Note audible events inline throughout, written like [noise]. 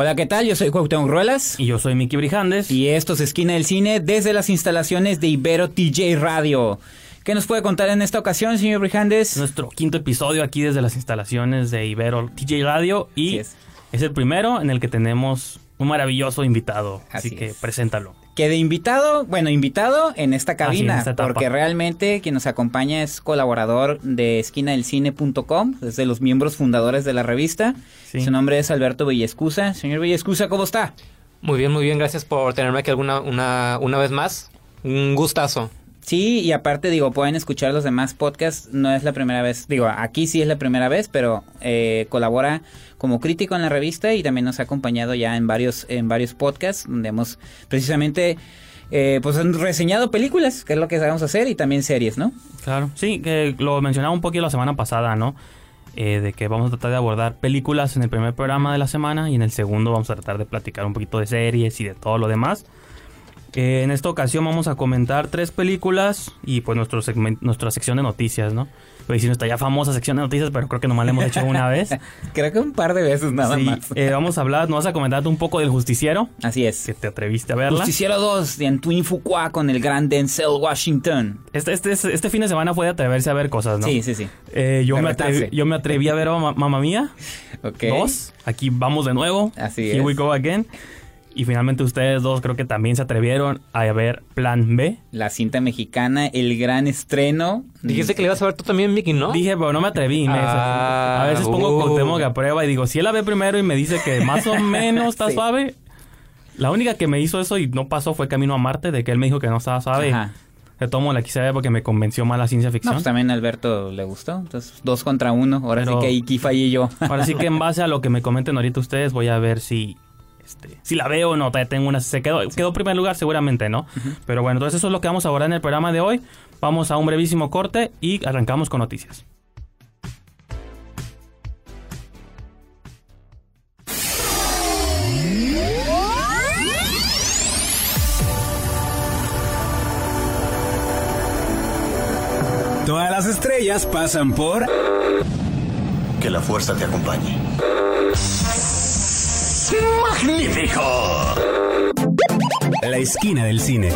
Hola, ¿qué tal? Yo soy Cuauhtémoc Ruelas. Y yo soy Miki Brijandes. Y esto es Esquina del Cine desde las instalaciones de Ibero TJ Radio. ¿Qué nos puede contar en esta ocasión, señor Brijandes? Nuestro quinto episodio aquí desde las instalaciones de Ibero TJ Radio. Y es. es. el primero en el que tenemos un maravilloso invitado. Así, Así que es. preséntalo. Que de invitado, bueno, invitado en esta cabina, en esta porque realmente quien nos acompaña es colaborador de esquinadelcine.com, es de los miembros fundadores de la revista. Sí. Su nombre es Alberto Villescusa. Señor Villescusa, ¿cómo está? Muy bien, muy bien. Gracias por tenerme aquí alguna una, una vez más. Un gustazo. Sí, y aparte digo, pueden escuchar los demás podcasts, no es la primera vez, digo, aquí sí es la primera vez, pero eh, colabora como crítico en la revista y también nos ha acompañado ya en varios, en varios podcasts donde hemos precisamente eh, pues han reseñado películas, que es lo que sabemos hacer, y también series, ¿no? Claro. Sí, que lo mencionaba un poquito la semana pasada, ¿no? Eh, de que vamos a tratar de abordar películas en el primer programa de la semana y en el segundo vamos a tratar de platicar un poquito de series y de todo lo demás. Eh, en esta ocasión vamos a comentar tres películas y pues nuestro segmen- nuestra sección de noticias, ¿no? A decir nuestra ya famosa sección de noticias, pero creo que nomás la hemos hecho una vez. [laughs] Creo que un par de veces nada Sí, más. eh, vamos a hablar, nos vas a comentar un poco del justiciero, Así es. que te atreviste a verla. Justiciero 2 de Antoine Fuqua con el gran Denzel Washington. Este, este, este fin de semana fue de atreverse a ver cosas, ¿no? Sí, sí, sí. Eh, yo, me atreví, yo me atreví a ver a Mamma Mía [laughs] Ok. 2. Aquí vamos de nuevo. Así Here es. we go again. Y finalmente ustedes dos creo que también se atrevieron a ver Plan B. La cinta mexicana, el gran estreno. Dijiste que le ibas a ver tú también, Mickey, ¿no? Dije, pero no me atreví. me- Ah, a veces pongo uh. Cuauhtémoc a prueba y digo, si él la ve primero y me dice que más o menos está [laughs] Sí. suave. La única que me hizo eso y no pasó fue Camino a Marte, de que él me dijo que no estaba suave. Ajá. De tomo la quise ver porque me convenció más la ciencia No, ficción. pues también a Alberto le gustó. Entonces, dos contra uno. Ahora Pero- sí que aquí fallé yo. Ahora sí que en [laughs] base a lo que me comenten ahorita ustedes, voy a ver si este, si la veo o no. Todavía tengo una. Se quedó, quedó en primer lugar, seguramente, ¿no? Pero bueno, entonces eso es lo que vamos a abordar en el programa de hoy. Vamos a un brevísimo corte y arrancamos con noticias. Todas las estrellas pasan por... Que la fuerza te acompañe. ¡Magnífico! La esquina del cine.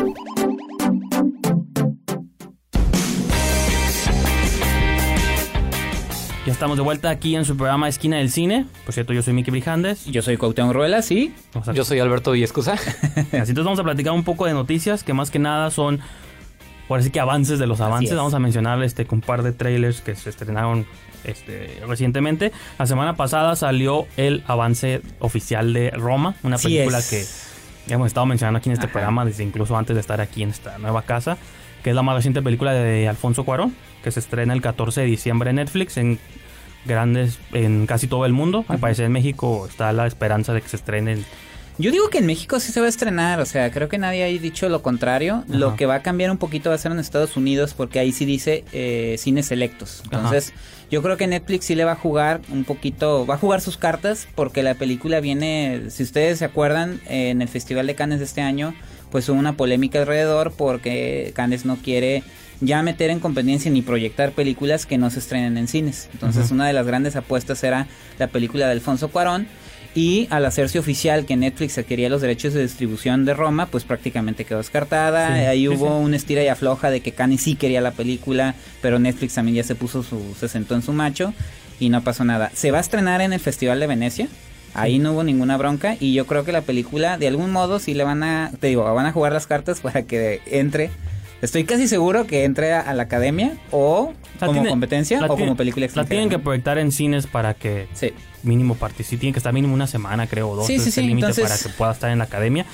Ya estamos de vuelta aquí en su programa Esquina del Cine. Por cierto, yo soy Miki Brijandes. Yo soy Cuauhtémoc Ruela, sí. Vamos a- Yo soy Alberto Villescusa. [laughs] Así entonces vamos a platicar un poco de noticias que más que nada son, por así que avances de los avances. es. Vamos a mencionar este, un par de trailers que se estrenaron este, recientemente. La semana pasada salió el avance oficial de Roma, una película es. que hemos estado mencionando aquí en este Ajá. programa desde incluso antes de estar aquí en esta nueva casa, que es la más reciente película de Alfonso Cuarón, que se estrena el 14 de diciembre en Netflix en grandes en casi todo el mundo. Al parecer en México está la esperanza de que se estrene el Yo digo que en México sí se va a estrenar, o sea, creo que nadie ha dicho lo contrario. Lo que va a cambiar un poquito va a ser en Estados Unidos porque ahí sí dice eh, cines selectos. Entonces, yo creo que Netflix sí le va a jugar un poquito, va a jugar sus cartas porque la película viene, si ustedes se acuerdan, eh, en el Festival de Cannes de este año, pues hubo una polémica alrededor porque Cannes no quiere ya meter en competencia ni proyectar películas que no se estrenen en cines. Entonces, una de las grandes apuestas era la película de Alfonso Cuarón. Y al hacerse oficial que Netflix adquiría los derechos de distribución de Roma, pues prácticamente quedó descartada. Sí, Ahí sí, hubo sí. un estira y afloja de que Cannes sí quería la película, pero Netflix también ya se puso su, se sentó en su macho y no pasó nada. Se va a estrenar en el Festival de Venecia. Ahí no hubo ninguna bronca y yo creo que la película de algún modo sí le van a, te digo, van a jugar las cartas [laughs] para que entre. Estoy casi seguro que entre a, la academia o La como tiene- competencia la o tiene- como película La extranjera. tienen que proyectar en cines para que Sí. mínimo participe. Tiene que estar mínimo una semana, creo, o dos. Sí, sí, es el límite para que pueda estar en la academia.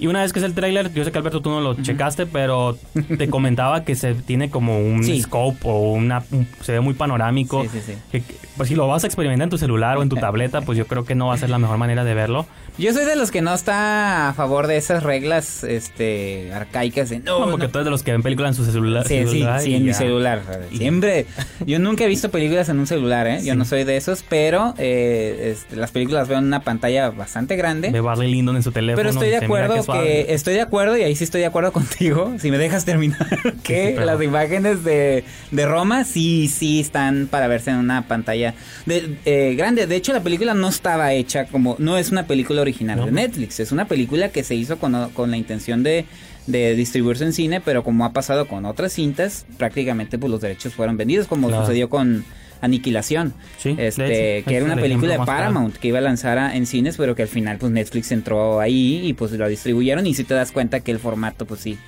Y una vez que es el tráiler, yo sé que Alberto tú no lo checaste, pero te [laughs] comentaba que se tiene como un Sí. scope o una un- se ve muy panorámico. Sí, sí, sí. Que- pues si lo vas a experimentar en tu celular o en tu [laughs] tableta, pues yo creo que no va a ser la mejor manera de verlo. Yo soy de los que no está a favor de esas reglas este arcaicas de no, No, porque no. tú eres de los que ven películas en su celular. Sí, sí, celular sí, y en mi celular. Siempre. Yo nunca he visto películas en un celular, ¿eh? Yo no soy de esos, pero eh, este, las películas veo en una pantalla bastante grande. Ve Barley Lyndon en su teléfono. Pero estoy de dice, "Mira acuerdo qué que, suave". estoy de acuerdo y ahí sí estoy de acuerdo [laughs] contigo, si me dejas terminar, [laughs] que sí, las imágenes de, de Roma sí sí están para verse en una pantalla de, eh, grande. De hecho la película no estaba hecha como no es una película original No. de Netflix, es una película que se hizo con, con la intención de de distribuirse en cine, pero como ha pasado con otras cintas, prácticamente pues los derechos fueron vendidos, como Claro. sucedió con Aniquilación, Sí, este, hecho, que era una película de claro. Paramount que iba a lanzar a- en cines, pero que al final pues Netflix entró ahí y pues lo distribuyeron y si te das cuenta que el formato pues sí,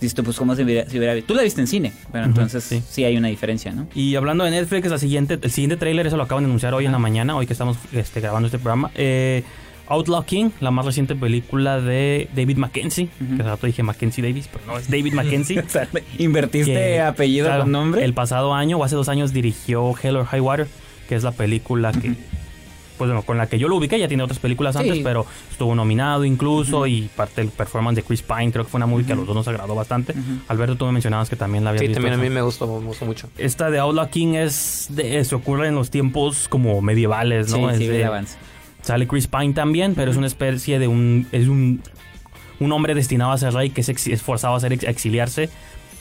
listo pues como si hubiera, si hubiera tú la viste en cine, pero entonces sí. sí. hay una diferencia, ¿no? Y hablando de Netflix, la siguiente, el siguiente tráiler, eso lo acaban de anunciar hoy en la mañana, hoy que estamos este, grabando este programa. Eh, Outlaw King, la más reciente película de David Mackenzie, Ujú. que hace rato dije Mackenzie Davis, pero no, es David Mackenzie. [laughs] O sea, Invertiste que, apellido claro, con nombre. El pasado año o hace dos años dirigió Hell or High Water, que es la película que, pues bueno, con la que yo lo ubiqué, ya tiene otras películas Sí. antes, pero estuvo nominado incluso y parte del performance de Chris Pine, creo que fue una movie que a los dos nos agradó bastante. Alberto, tú me mencionabas que también la habías Sí, visto. también a mí me gustó, me gustó mucho. Esta de Outlaw King es de, se ocurre en los tiempos como medievales, ¿no? sí, Es sí, de- avance. Sale Chris Pine también, pero es una especie de un es un un hombre destinado a ser rey que es, ex- es forzado a, ser ex- a exiliarse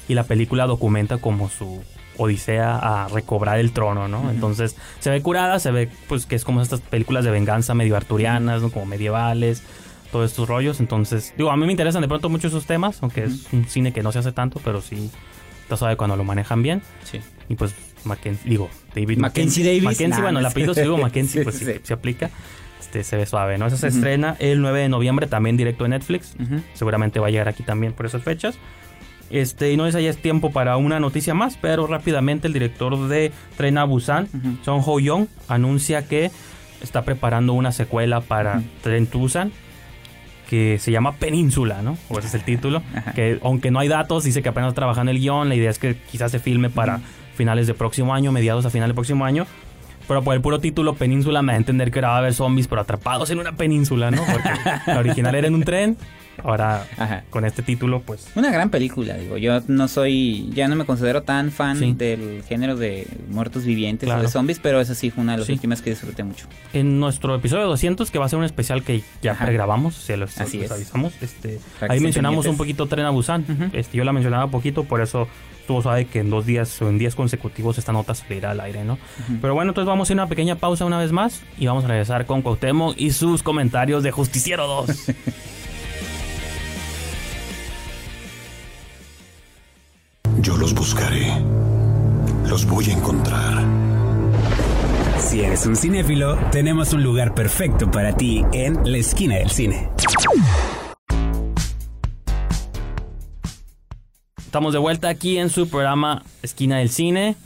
y la película documenta como su odisea a recobrar el trono, ¿no? Entonces se ve curada, se ve pues que es como estas películas de venganza medio arturianas, ¿no? Como medievales, todos estos rollos. Entonces, digo, a mí me interesan de pronto mucho esos temas, aunque es un cine que no se hace tanto, pero sí está suave cuando lo manejan bien. Sí. Y pues Mackenzie, digo, David Mackenzie Davis. Mackenzie, Nah, bueno, el apellido si [laughs] digo Mackenzie, pues sí. se aplica. Este se ve suave, ¿no? Esa se Ujú. estrena el 9 de noviembre, también directo en Netflix. Ujú. Seguramente va a llegar aquí también por esas fechas. Este, y no si ya es tiempo para una noticia más, pero rápidamente el director de Tren a Busan, Ujú. Song Ho Young, anuncia que está preparando una secuela para. Tren to Busan que se llama Península, ¿no? O ese es el título. [laughs] Que aunque no hay datos, dice que apenas está trabajando el guion. La idea es que quizás se filme para finales del próximo año, mediados a finales del próximo año. Pero por el puro título Península me da a entender que ahora va a haber zombies, pero atrapados en una península, ¿no? Porque la original era en un tren. Ahora, Ajá. con este título, pues Una gran película, digo. Yo no soy, ya no me considero tan fan Sí. del género de muertos vivientes Claro. o de zombies, pero esa sí fue una de las Sí. últimas que disfruté mucho. En nuestro episodio 200, que va a ser un especial que ya Ajá. pregrabamos, se los, Así los es. avisamos. Este, ahí mencionamos un pendientes. poquito Tren a Busan. Ujú. este, yo la mencionaba poquito, por eso estuvo suave que en dos días o en días consecutivos esta nota saliera al aire, ¿no? Pero bueno, entonces vamos a ir a una pequeña pausa una vez más y vamos a regresar con Cuauhtémoc y sus comentarios de Justiciero 2. [laughs] Yo los buscaré. Los voy a encontrar. Si eres un cinéfilo, tenemos un lugar perfecto para ti en la esquina del cine. Estamos de vuelta aquí en su programa Esquina del Cine.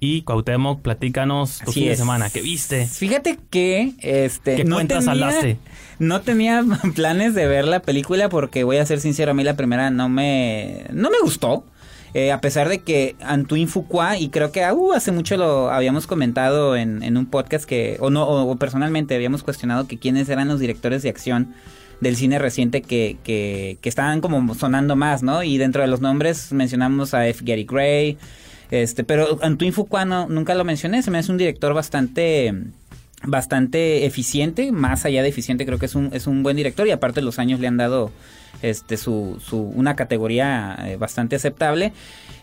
Y Cuauhtémoc, platícanos tu Así fin de semana. ¿Qué viste? Fíjate que este ¿Qué cuentas tenía, saldaste? No tenía [laughs] planes de ver la película porque voy a ser sincero, a mí la primera no me no me gustó. Eh, a pesar de que Antoine Fuqua, y creo que uh, hace mucho lo habíamos comentado en, en un podcast que, o no, o, o personalmente habíamos cuestionado que quiénes eran los directores de acción del cine reciente que, que, que estaban como sonando más, ¿no? Y dentro de los nombres mencionamos a F. Gary Gray, este, pero Antoine Fuqua no, nunca lo mencioné, se me hace un director bastante bastante eficiente, más allá de eficiente creo que es un, es un buen director y aparte los años le han dado este su, su una categoría eh, bastante aceptable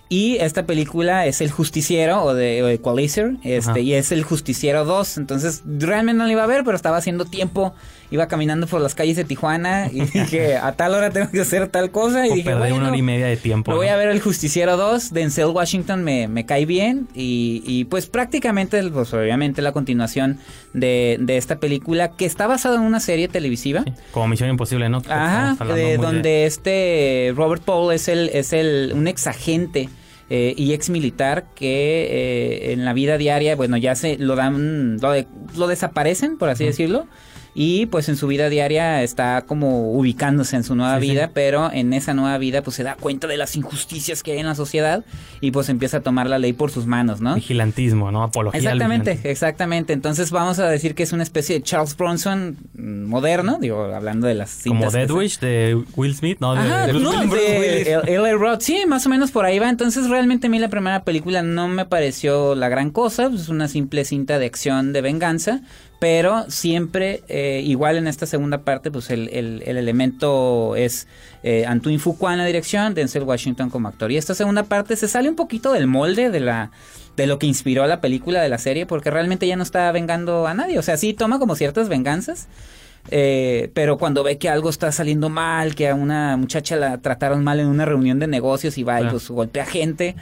y esta película es El Justiciero o de o Equalizer, este, Ajá. y es El Justiciero 2. Entonces, realmente no lo iba a ver, pero estaba haciendo tiempo. Iba caminando por las calles de Tijuana y [laughs] dije, a tal hora tengo que hacer tal cosa. Y O dije, bueno, una hora y media de tiempo. lo voy a ver El Justiciero 2. Denzel Washington me, me cae bien. Y, y, pues prácticamente, pues obviamente la continuación de, de esta película que está basada en una serie televisiva. Sí, Como Misión Imposible, ¿no? Ajá, de donde este Robert Paul es el, es el, un ex agente eh, y ex militar que eh, en la vida diaria, bueno, ya se lo dan, lo, de- lo desaparecen, por así decirlo. Y pues en su vida diaria está como ubicándose en su nueva Sí, sí. vida, pero en esa nueva vida pues se da cuenta de las injusticias que hay en la sociedad y pues empieza a tomar la ley por sus manos, ¿no? Vigilantismo, ¿no? Apología. Exactamente, exactamente. Entonces vamos a decir que es una especie de Charles Bronson mm, moderno, digo, hablando de las Como cintas se- Dead Wish de Will Smith, ¿no? De- Ajá, de no, de L.A. Road, sí, más o menos por ahí va. Entonces, realmente a mí la primera película no me pareció la gran cosa. pues, Es una simple cinta de acción de venganza. Pero siempre, eh, igual en esta segunda parte, pues el, el- el elemento es eh, Antoine Fuqua en la dirección, Denzel Washington como actor. Y esta segunda parte se sale un poquito del molde de la de lo que inspiró a la película de la serie, porque realmente ya no está vengando a nadie. O sea, sí toma como ciertas venganzas, eh, pero cuando ve que algo está saliendo mal, que a una muchacha la trataron mal en una reunión de negocios y va y pues golpea gente.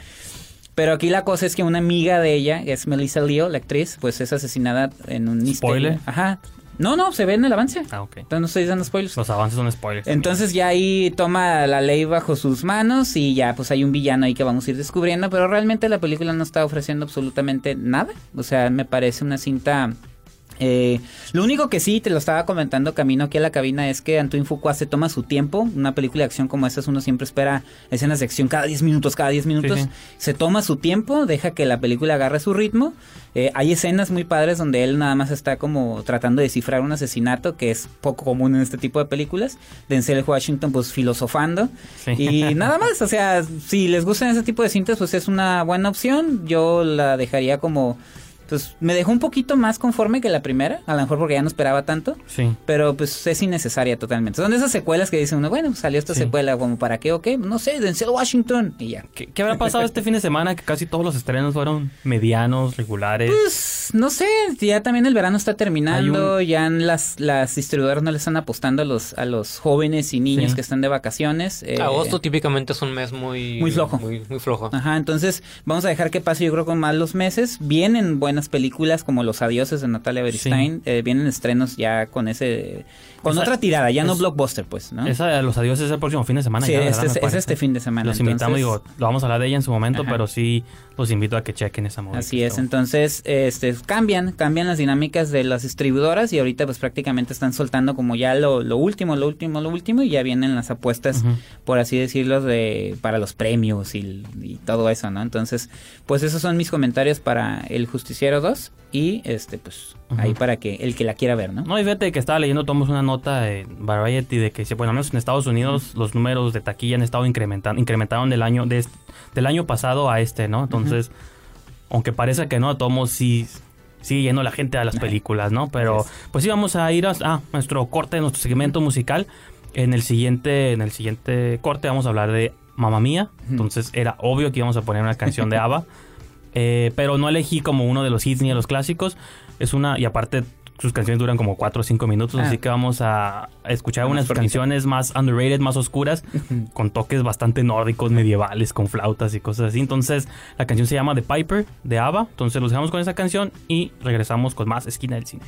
Pero aquí la cosa es que una amiga de ella, que es Melissa Leo, la actriz, pues es asesinada en un. ¿Spoiler? Ajá. No, no, se ve en el avance. Ah, ok. Entonces no estoy dando spoilers. Los avances son spoilers. Entonces ya ahí toma la ley bajo sus manos y ya pues hay un villano ahí que vamos a ir descubriendo, pero realmente la película no está ofreciendo absolutamente nada. O sea, me parece una cinta... eh, lo único que sí, te lo estaba comentando camino aquí a la cabina, es que Antoine Fuqua se toma su tiempo. Una película de acción como esta, uno siempre espera escenas de acción cada 10 minutos, cada 10 minutos. sí. Se toma su tiempo, deja que la película agarre su ritmo. Eh, hay escenas muy padres donde él nada más está como tratando de descifrar un asesinato, que es poco común en este tipo de películas. Denzel Washington pues filosofando. Sí. Y [laughs] nada más, o sea, si les gustan ese tipo de cintas, pues es una buena opción. Yo la dejaría como... Pues me dejó un poquito más conforme que la primera, a lo mejor porque ya no esperaba tanto. Sí. Pero pues es innecesaria totalmente. Son de esas secuelas que dicen uno, bueno, pues, salió esta Sí. secuela, como para qué o qué, no sé, Denzel Washington y ya. ¿Qué, qué habrá pasado este fin de semana? Que casi todos los estrenos fueron medianos, regulares. Pues no sé, ya también el verano está terminando, Hay ya las, las distribuidoras no le están apostando a los, a los jóvenes y niños Sí. que están de vacaciones. eh, Agosto típicamente es un mes muy... Muy flojo. Muy, muy flojo. Ajá, entonces vamos a dejar que pase yo creo con más los meses. Vienen buenas películas como Los Adioses de Natalia Beristain. eh, vienen estrenos ya con ese... Con Esa- otra tirada, ya no blockbuster pues, ¿no? Esa los adiós es el próximo fin de semana. Sí, ya, este ¿verdad? es- este fin de semana, Los invitamos, digo, lo vamos a hablar de ella en su momento, Ajá. pero sí los invito a que chequen esa movie. Así es, entonces este cambian, cambian las dinámicas de las distribuidoras y ahorita pues prácticamente están soltando como ya lo, lo último, lo último, lo último y ya vienen las apuestas, por así decirlo, de para los premios y, y todo eso, ¿no? Entonces, pues esos son mis comentarios para El Justiciero 2 y este pues Ahí para que el que la quiera ver, ¿no? No, y fíjate que estaba leyendo, tomamos una nota en Variety de que, bueno, al menos en Estados Unidos, los números de taquilla han estado incrementando, incrementaron del año, de este- del año pasado a este, ¿no? Entonces, aunque parece que no, a todos sí sigue yendo la gente a las películas, ¿no? Pero, pues sí, vamos a ir a, a nuestro corte, nuestro segmento musical. En el siguiente, en el siguiente corte vamos a hablar de Mamma Mía. Entonces, era obvio que íbamos a poner una canción de [laughs] ABBA. Eh, pero no elegí como uno de los hits ni de los clásicos. Es una, y aparte sus canciones duran como 4 o 5 minutos, Ah. así que vamos a escuchar unas canciones más underrated, más oscuras, con toques bastante nórdicos, medievales, con flautas y cosas así. Entonces, la canción se llama The Piper de ABBA. Entonces, los dejamos con esa canción y regresamos con más Esquina del Cine.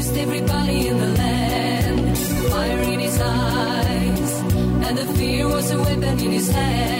He everybody in the land. Fire in his eyes, and the fear was a weapon in his hand.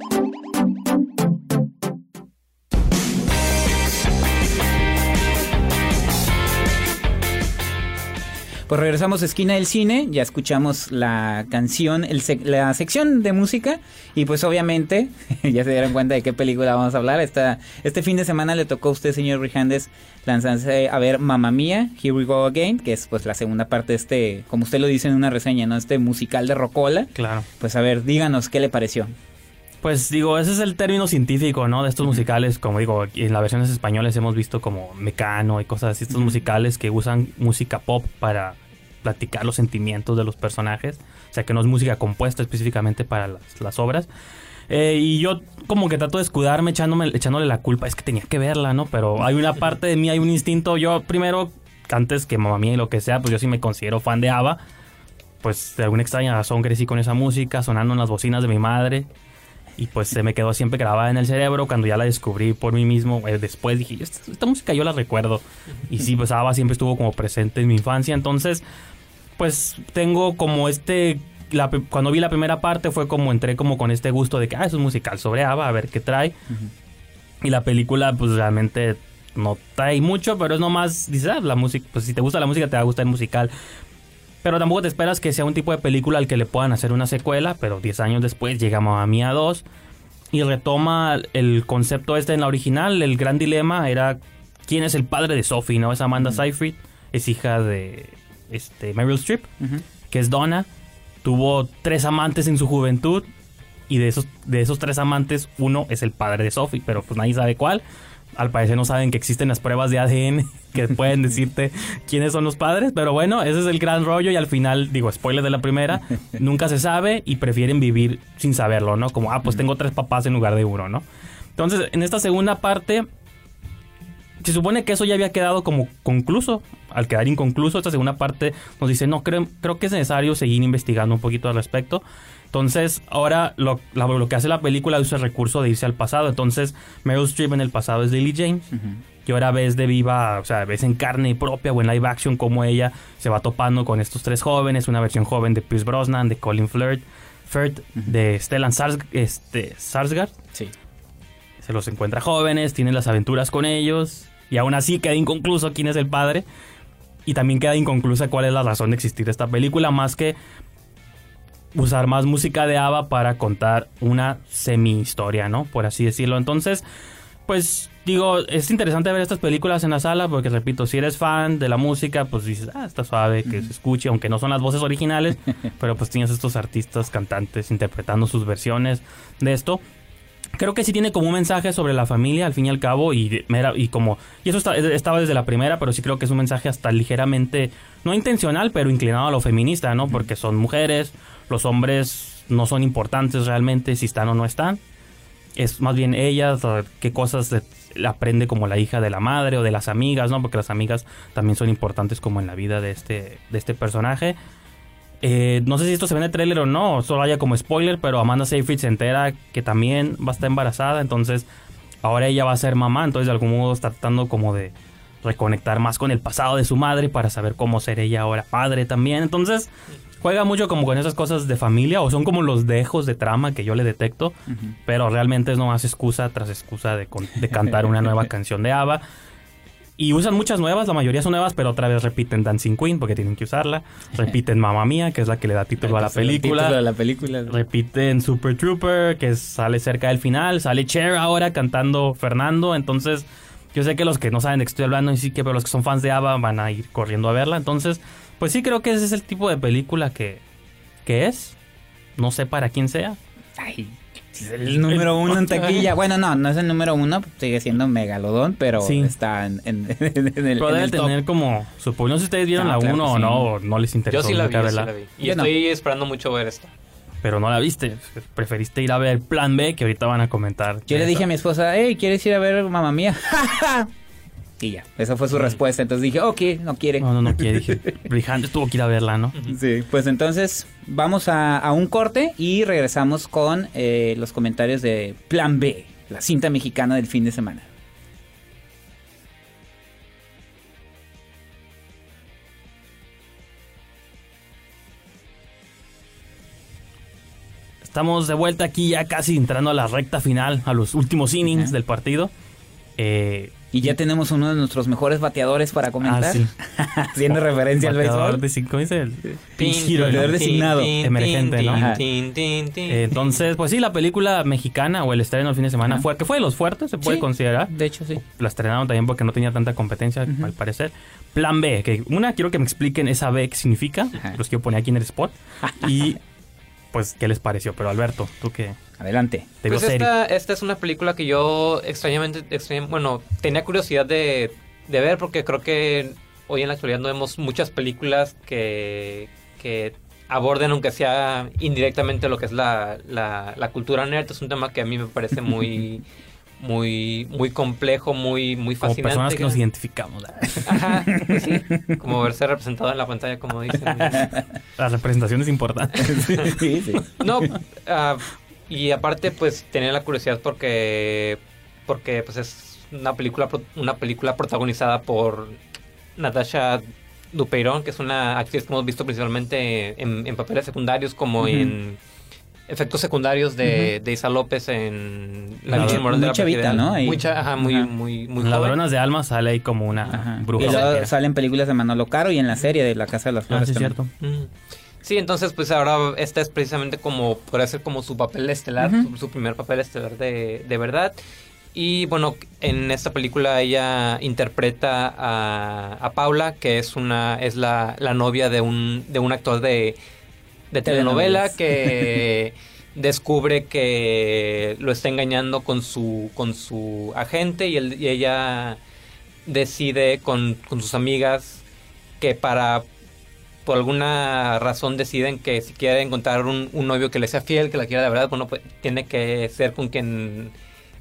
Pues regresamos a Esquina del Cine, ya escuchamos la canción, el sec- la sección de música y pues obviamente [laughs] ya se dieron cuenta de qué película vamos a hablar. Esta, este fin de semana le tocó a usted, señor Rijandes, lanzarse a ver Mamma Mía, Here We Go Again, que es pues la segunda parte de este, como usted lo dice en una reseña, ¿no? Este musical de Rocola. Claro. Pues a ver, díganos qué le pareció. Pues digo, ese es el término científico, ¿no? De estos musicales, como digo, en las versiones españolas hemos visto como Mecano y cosas así, estos musicales que usan música pop para platicar los sentimientos de los personajes, o sea que no es música compuesta específicamente para las, las obras. Eh, y yo como que trato de escudarme echándome, echándole la culpa, es que tenía que verla, ¿no? Pero hay una parte de mí, hay un instinto, yo primero, antes que mamá mía y lo que sea, pues yo sí me considero fan de ABBA, pues de alguna extraña razón crecí con esa música sonando en las bocinas de mi madre y pues se me quedó siempre grabada en el cerebro. Cuando ya la descubrí por mí mismo eh, después dije esta, esta música yo la recuerdo y sí pues ABBA siempre estuvo como presente en mi infancia. Entonces pues tengo como este la cuando vi la primera parte fue como entré como con este gusto de que ah es un musical sobre ABBA a ver qué trae y la película pues realmente no trae mucho pero es nomás dices ah, la música pues si te gusta la música te va a gustar el musical pero tampoco te esperas que sea un tipo de película al que le puedan hacer una secuela, pero 10 años después llega Mamma Mía 2 y retoma el concepto este en la original. El gran dilema era quién es el padre de Sophie, ¿no? Es Amanda Seyfried, es hija de este, Meryl Streep, que es Donna. Tuvo tres amantes en su juventud y de esos, de esos tres amantes, uno es el padre de Sophie, pero pues nadie sabe cuál. Al parecer no saben que existen las pruebas de ADN [laughs] que pueden [laughs] decirte quiénes son los padres, pero bueno, ese es el gran rollo y al final, digo, spoiler de la primera, [laughs] nunca se sabe y prefieren vivir sin saberlo, ¿no? Como, ah, pues tengo tres papás en lugar de uno, ¿no? Entonces, en esta segunda parte, se supone que eso ya había quedado como concluso. Al quedar inconcluso, esta segunda parte nos dice, no, creo, creo que es necesario seguir investigando un poquito al respecto. Entonces, ahora lo, lo que hace la película usa el recurso de irse al pasado. Entonces, Meryl Streep en el pasado es Lily James. Y ahora ves de viva, o sea, ves en carne propia o en live action como ella se va topando con estos tres jóvenes. Una versión joven de Pierce Brosnan, de Colin Firth, Firth de Stellan Sars, este, Sarsgaard Sí. se los encuentra jóvenes, tiene las aventuras con ellos y aún así queda inconcluso quién es el padre. Y también queda inconclusa cuál es la razón de existir esta película, más que usar más música de ABBA para contar una semi-historia, ¿no? Por así decirlo. Entonces, pues digo, es interesante ver estas películas en la sala porque, repito, si eres fan de la música, pues dices, ah, está suave, que se escuche, aunque no son las voces originales, [laughs] pero pues tienes estos artistas, cantantes interpretando sus versiones de esto. Creo que sí tiene como un mensaje sobre la familia, al fin y al cabo, y, como... Y eso está- estaba desde la primera, pero sí creo que es un mensaje hasta ligeramente, no intencional, pero inclinado a lo feminista, ¿no? Porque son mujeres, los hombres no son importantes realmente si están o no están. Es más bien ellas, qué cosas aprende como la hija de la madre o de las amigas, ¿no? Porque las amigas también son importantes como en la vida de este, de este personaje. Eh, no sé si esto se ve en el tráiler o no, solo haya como spoiler, pero Amanda Seyfried se entera que también va a estar embarazada, entonces ahora ella va a ser mamá, entonces de algún modo está tratando como de reconectar más con el pasado de su madre para saber cómo ser ella ahora padre también, entonces juega mucho como con esas cosas de familia o son como los dejos de trama que yo le detecto, pero realmente es nomás excusa tras excusa de, con- de cantar una nueva [laughs] canción de ABBA. Y usan muchas nuevas, la mayoría son nuevas, pero otra vez repiten Dancing Queen porque tienen que usarla. Repiten [laughs] Mamma Mía, que es la que le da título a la película. Título de la película. Repiten Super Trooper, que sale cerca del final. Sale Cher ahora cantando Fernando. Entonces, yo sé que los que no saben de qué estoy hablando, y sí que pero los que son fans de ABBA van a ir corriendo a verla. Entonces, pues sí creo que ese es el tipo de película que, que es. No sé para quién sea. Ay, es el número uno en taquilla. Bueno, no, no es el número uno, sigue siendo Megalodón, pero Sí. está en, en- [laughs] en el, Pero debe el top. tener como... Supongo, no sé si ustedes vieron la claro 1 que o sí. no, o no les Yo interesó sí la vi, yo sí la vi. Y Yo no. estoy esperando mucho ver esta. Pero no la viste. Preferiste ir a ver Plan B, que ahorita van a comentar. Yo le dije eso. a mi esposa, hey, ¿quieres ir a ver Mamá Mía? [laughs] y ya, esa fue su respuesta. Entonces dije, ok, no quiere. No, no, no quiere. Dije, [laughs] tuvo que ir a verla, ¿no? Sí, pues entonces vamos a, a un corte y regresamos con eh, los comentarios de Plan B, la cinta mexicana del fin de semana. Estamos de vuelta aquí ya casi entrando a la recta final, a los últimos innings del partido. Eh, Y ya tenemos uno de nuestros mejores bateadores para comentar. Ah, sí. [laughs] Haciendo referencia al béisbol. de cinco, ¿cómo dice? El bateador designado. tin, Emergente, tin, ¿no? Eh, Entonces, pues sí, la película mexicana o el estreno el fin de semana Ajá. fue, que fue de los fuertes, se puede Sí. considerar. De hecho, sí. La estrenaron también porque no tenía tanta competencia, al parecer. Plan B, que una quiero que me expliquen esa B qué significa. Ajá. Los quiero poner aquí en el spot. [laughs] Y pues, ¿qué les pareció? Pero Alberto, tú que Adelante. Pues esta, esta es una película que yo extrañamente, extraña- bueno, tenía curiosidad de, de ver porque creo que hoy en la actualidad no vemos muchas películas que, que aborden, aunque sea indirectamente, lo que es la, la, la cultura nerd. Es un tema que a mí me parece muy, [laughs] muy, muy complejo, muy, muy Como fascinante. personas que nos identificamos. Ajá, pues sí, [laughs] como verse representado en la pantalla, como dicen. La representación es importante. [laughs] sí, sí. No, ah, y aparte pues tenía la curiosidad porque porque pues es una película pro- una película protagonizada por Natasha Dupeirón, que es una actriz que hemos visto principalmente en, en papeles secundarios como en efectos secundarios de, de Isa López en La Muy Noche cha- Moral de muy la chavita. ¿no? Ahí. Muy, cha- ajá, muy, Ajá. muy, muy joven. Ladronas de almas sale ahí como una Ajá. bruja. y luego vampira. salen películas de Manolo Caro y en la serie de La Casa de las Ah, Flores. sí, cierto. Mm. Sí, entonces pues ahora esta es precisamente como, podría ser como su papel estelar, su, su primer papel estelar de, de verdad. Y bueno, en esta película ella interpreta a, a Paula, que es una es la, la novia de un, de un actor de, de telenovela que [laughs] descubre que lo está engañando con su, con su agente y, él- y ella decide con, con sus amigas que para por alguna razón deciden que si quiere encontrar un, un novio que le sea fiel, que la quiera de verdad, bueno, pues tiene que ser con quien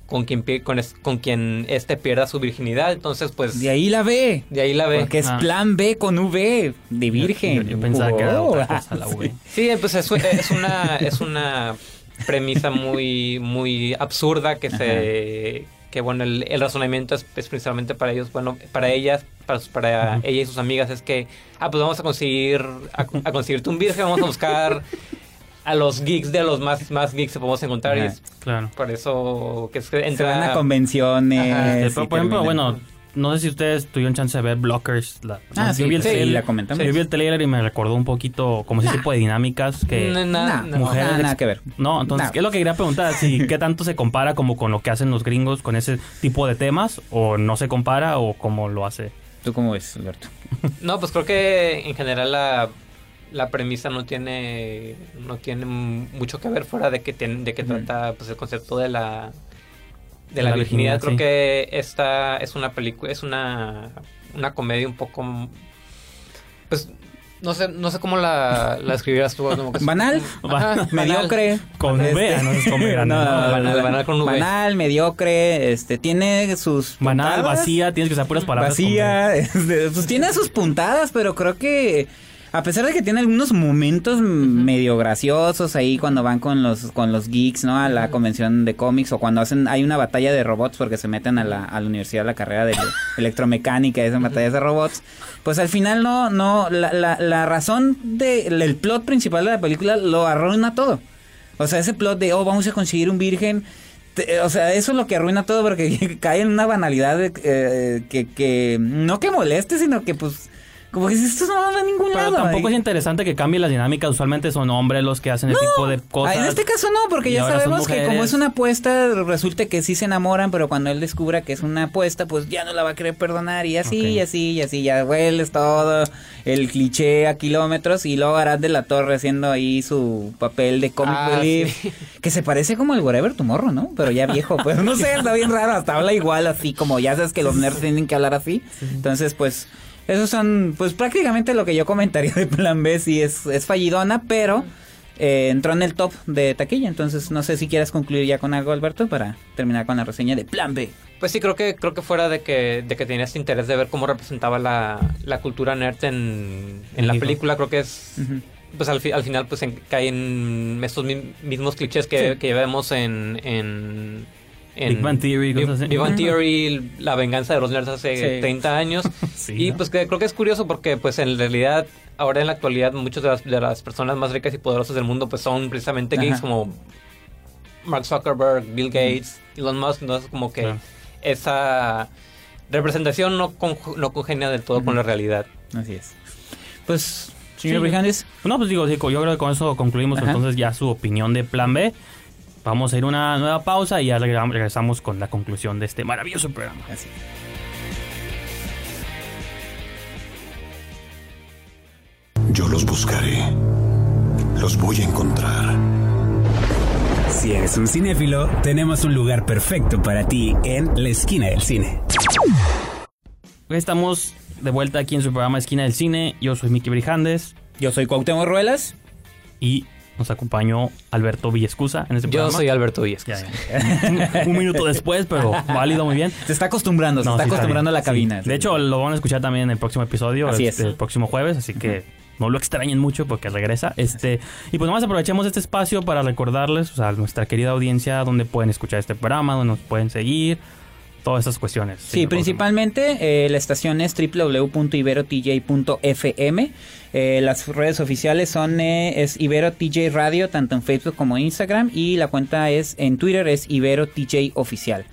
con quien con, es- con quien este pierda su virginidad, entonces pues De ahí la ve. de ahí la ve. Porque es Ah. plan B con V, de virgen. Yo, yo pensaba que era otra cosa la V. [laughs] Sí, pues es, es una es una premisa muy muy absurda que se que bueno el, el razonamiento es, es principalmente para ellos bueno para ellas para, sus- para ella y sus amigas es que ah pues vamos a conseguir a, a conseguirte un virgen vamos a buscar a los geeks de los más más geeks que podemos encontrar y es Claro. por eso que es que Se van entra a convenciones. Ajá. Pero, por ejemplo, terminan- bueno, no sé si ustedes tuvieron chance de ver Blockers. La, Ah, yo sí, vi el sí, trailer, la comentamos. Yo vi el trailer y me recordó un poquito como ese tipo de dinámicas que... No, Nah, no, mujeres nada, que ver. No, entonces, Nah. ¿qué es lo que quería preguntar? Si, ¿Qué tanto se compara como con lo que hacen los gringos con ese tipo de temas? ¿O no se compara o cómo lo hace? ¿Tú cómo ves, Alberto? [laughs] No, pues creo que en general la, la premisa no tiene no tiene mucho que ver fuera de que tiene, de que trata pues el concepto de la de la, la virginidad. virginidad, Creo sí. que esta es una película es una una comedia un poco pues no sé no sé cómo la, la escribieras tú como que es- ¿Banal? Ajá, Mediocre. Con Este- V, no es con No, Banal, banal con V. Banal, mediocre, este, tiene sus Banal, puntadas. vacía, tienes que usar puras palabras. Vacía, [laughs] este, pues tiene sus puntadas, pero creo que a pesar de que tiene algunos momentos medio graciosos ahí cuando van con los con los geeks, ¿no? A la convención de cómics o cuando hacen hay una batalla de robots porque se meten a la, a la universidad la carrera de [laughs] electromecánica, esas batallas de robots, pues al final no no la, la, la razón de el plot principal de la película lo arruina todo. O sea, ese plot de, oh, vamos a conseguir un virgen. o sea, eso es lo que arruina todo porque [laughs] cae en una banalidad de, eh, que, que no que moleste, sino que pues, como que esto no va a ningún Pero lado. tampoco ahí. es interesante que cambie las dinámicas. Usualmente son hombres los que hacen ese tipo de cosas. Ah, en este caso no, porque Y ya sabemos que como es una apuesta, resulta que sí se enamoran, pero cuando él descubra que es una apuesta, pues ya no la va a querer perdonar y así, y así, y así, ya hueles todo el cliché a kilómetros y luego Arad de la Torre haciendo ahí su papel de comic Ah, relief, sí. que se parece como el Whatever Tomorrow, ¿no? Pero ya viejo, pues no sé, está bien raro, hasta habla igual así, como ya sabes que los nerds tienen que hablar así. Entonces, pues... Esos son, pues prácticamente lo que yo comentaría de Plan B, sí es, es fallidona, pero eh, entró en el top de taquilla. Entonces, no sé si quieras concluir ya con algo, Alberto, para terminar con la reseña de Plan B. Pues sí, creo que creo que fuera de que, de que tenías interés de ver cómo representaba la, la cultura nerd en, en la película, creo que es... Pues al, fi- al final pues en- caen estos mi- mismos clichés que, Sí. que vemos en... en en Big Bang Theory, Big, cosas así. Big Bang Ujú. Theory, la venganza de los nerds hace Sí. 30 años. Sí, y ¿no? pues que creo que es curioso porque pues en realidad ahora en la actualidad muchas de las, de las personas más ricas y poderosas del mundo pues son precisamente Ajá. geeks como Mark Zuckerberg, Bill Gates, Elon Musk, entonces como que Claro. esa representación no, no congenia del todo con la realidad. Así es. Pues, señor Sí. Brijandes, No, pues digo, yo creo que con eso concluimos Ajá. entonces ya su opinión de Plan B. Vamos a ir a una nueva pausa y ya regresamos con la conclusión de este maravilloso programa. así. Yo los buscaré. Los voy a encontrar. Si eres un cinéfilo, tenemos un lugar perfecto para ti en la esquina del cine. Estamos de vuelta aquí en su programa Esquina del Cine. Yo soy Miki Brijandes Yo soy Cuauhtémoc Ruelas. y nos acompañó Alberto Villescusa en este Yo programa. soy Alberto Villas. Ya, ya. [laughs] un minuto después, pero [laughs] válido muy bien. Se está acostumbrando, se No, está sí acostumbrando a la cabina. Sí. De hecho, lo van a escuchar también en el próximo episodio, Así este, es. el próximo jueves, así que no lo extrañen mucho porque regresa. Este, y pues nomás aprovechemos este espacio para recordarles o sea, a nuestra querida audiencia dónde pueden escuchar este programa, dónde nos pueden seguir, todas esas cuestiones. Sí, principalmente eh, la estación es www.iberotj.fm. Eh, las redes oficiales son eh, es Ibero TJ Radio, tanto en Facebook como en Instagram. Y la cuenta es en Twitter es Ibero TJ Oficial.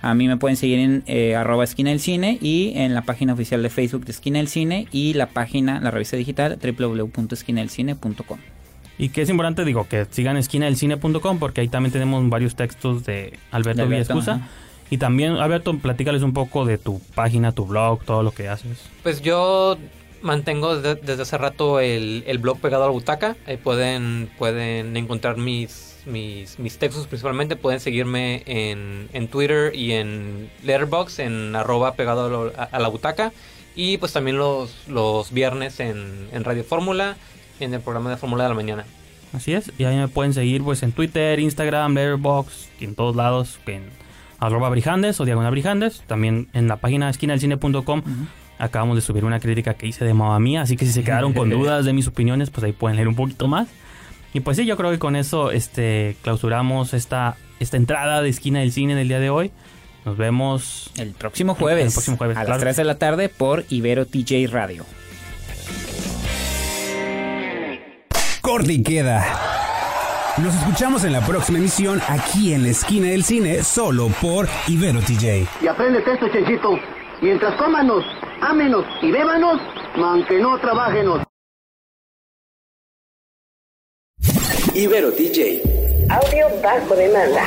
A mí me pueden seguir en eh, arroba esquina del cine y en la página oficial de Facebook de Esquina del Cine y la página, la revista digital www.esquinadelcine.com. Y que es importante, digo, que sigan esquinadelcine.com porque ahí también tenemos varios textos de Alberto, Alberto, Villescusa. ajá. Y también, Alberto, platícales un poco de tu página, tu blog, todo lo que haces. Pues yo mantengo de- desde hace rato el, el blog pegado a la butaca. Ahí pueden, pueden encontrar mis, mis, mis textos principalmente. Pueden seguirme en, en Twitter y en Letterboxd en arroba pegado a, la butaca. Y pues también los, los viernes en, en Radio Fórmula, en el programa de Fórmula de la Mañana. Así es, y ahí me pueden seguir pues en Twitter, Instagram, Letterboxd, y en todos lados, en arroba brijandes o diagonal brijandes, también en la página esquinadelcine.com acabamos de subir una crítica que hice de Mamma Mía, así que si se quedaron con [laughs] dudas de mis opiniones, pues ahí pueden leer un poquito más. Y pues sí, yo creo que con eso este clausuramos esta, esta entrada de esquina del cine del día de hoy. Nos vemos El próximo jueves, El próximo jueves, a las claro. 3 de la tarde por Ibero TJ Radio. Corte y queda. Nos escuchamos en la próxima emisión aquí en la esquina del cine, solo por Ibero TJ. Y apréndete esto, Chenchito. Mientras cómanos, ámenos y bébanos, aunque no trabajenos. Ibero TJ. Audio bajo demanda.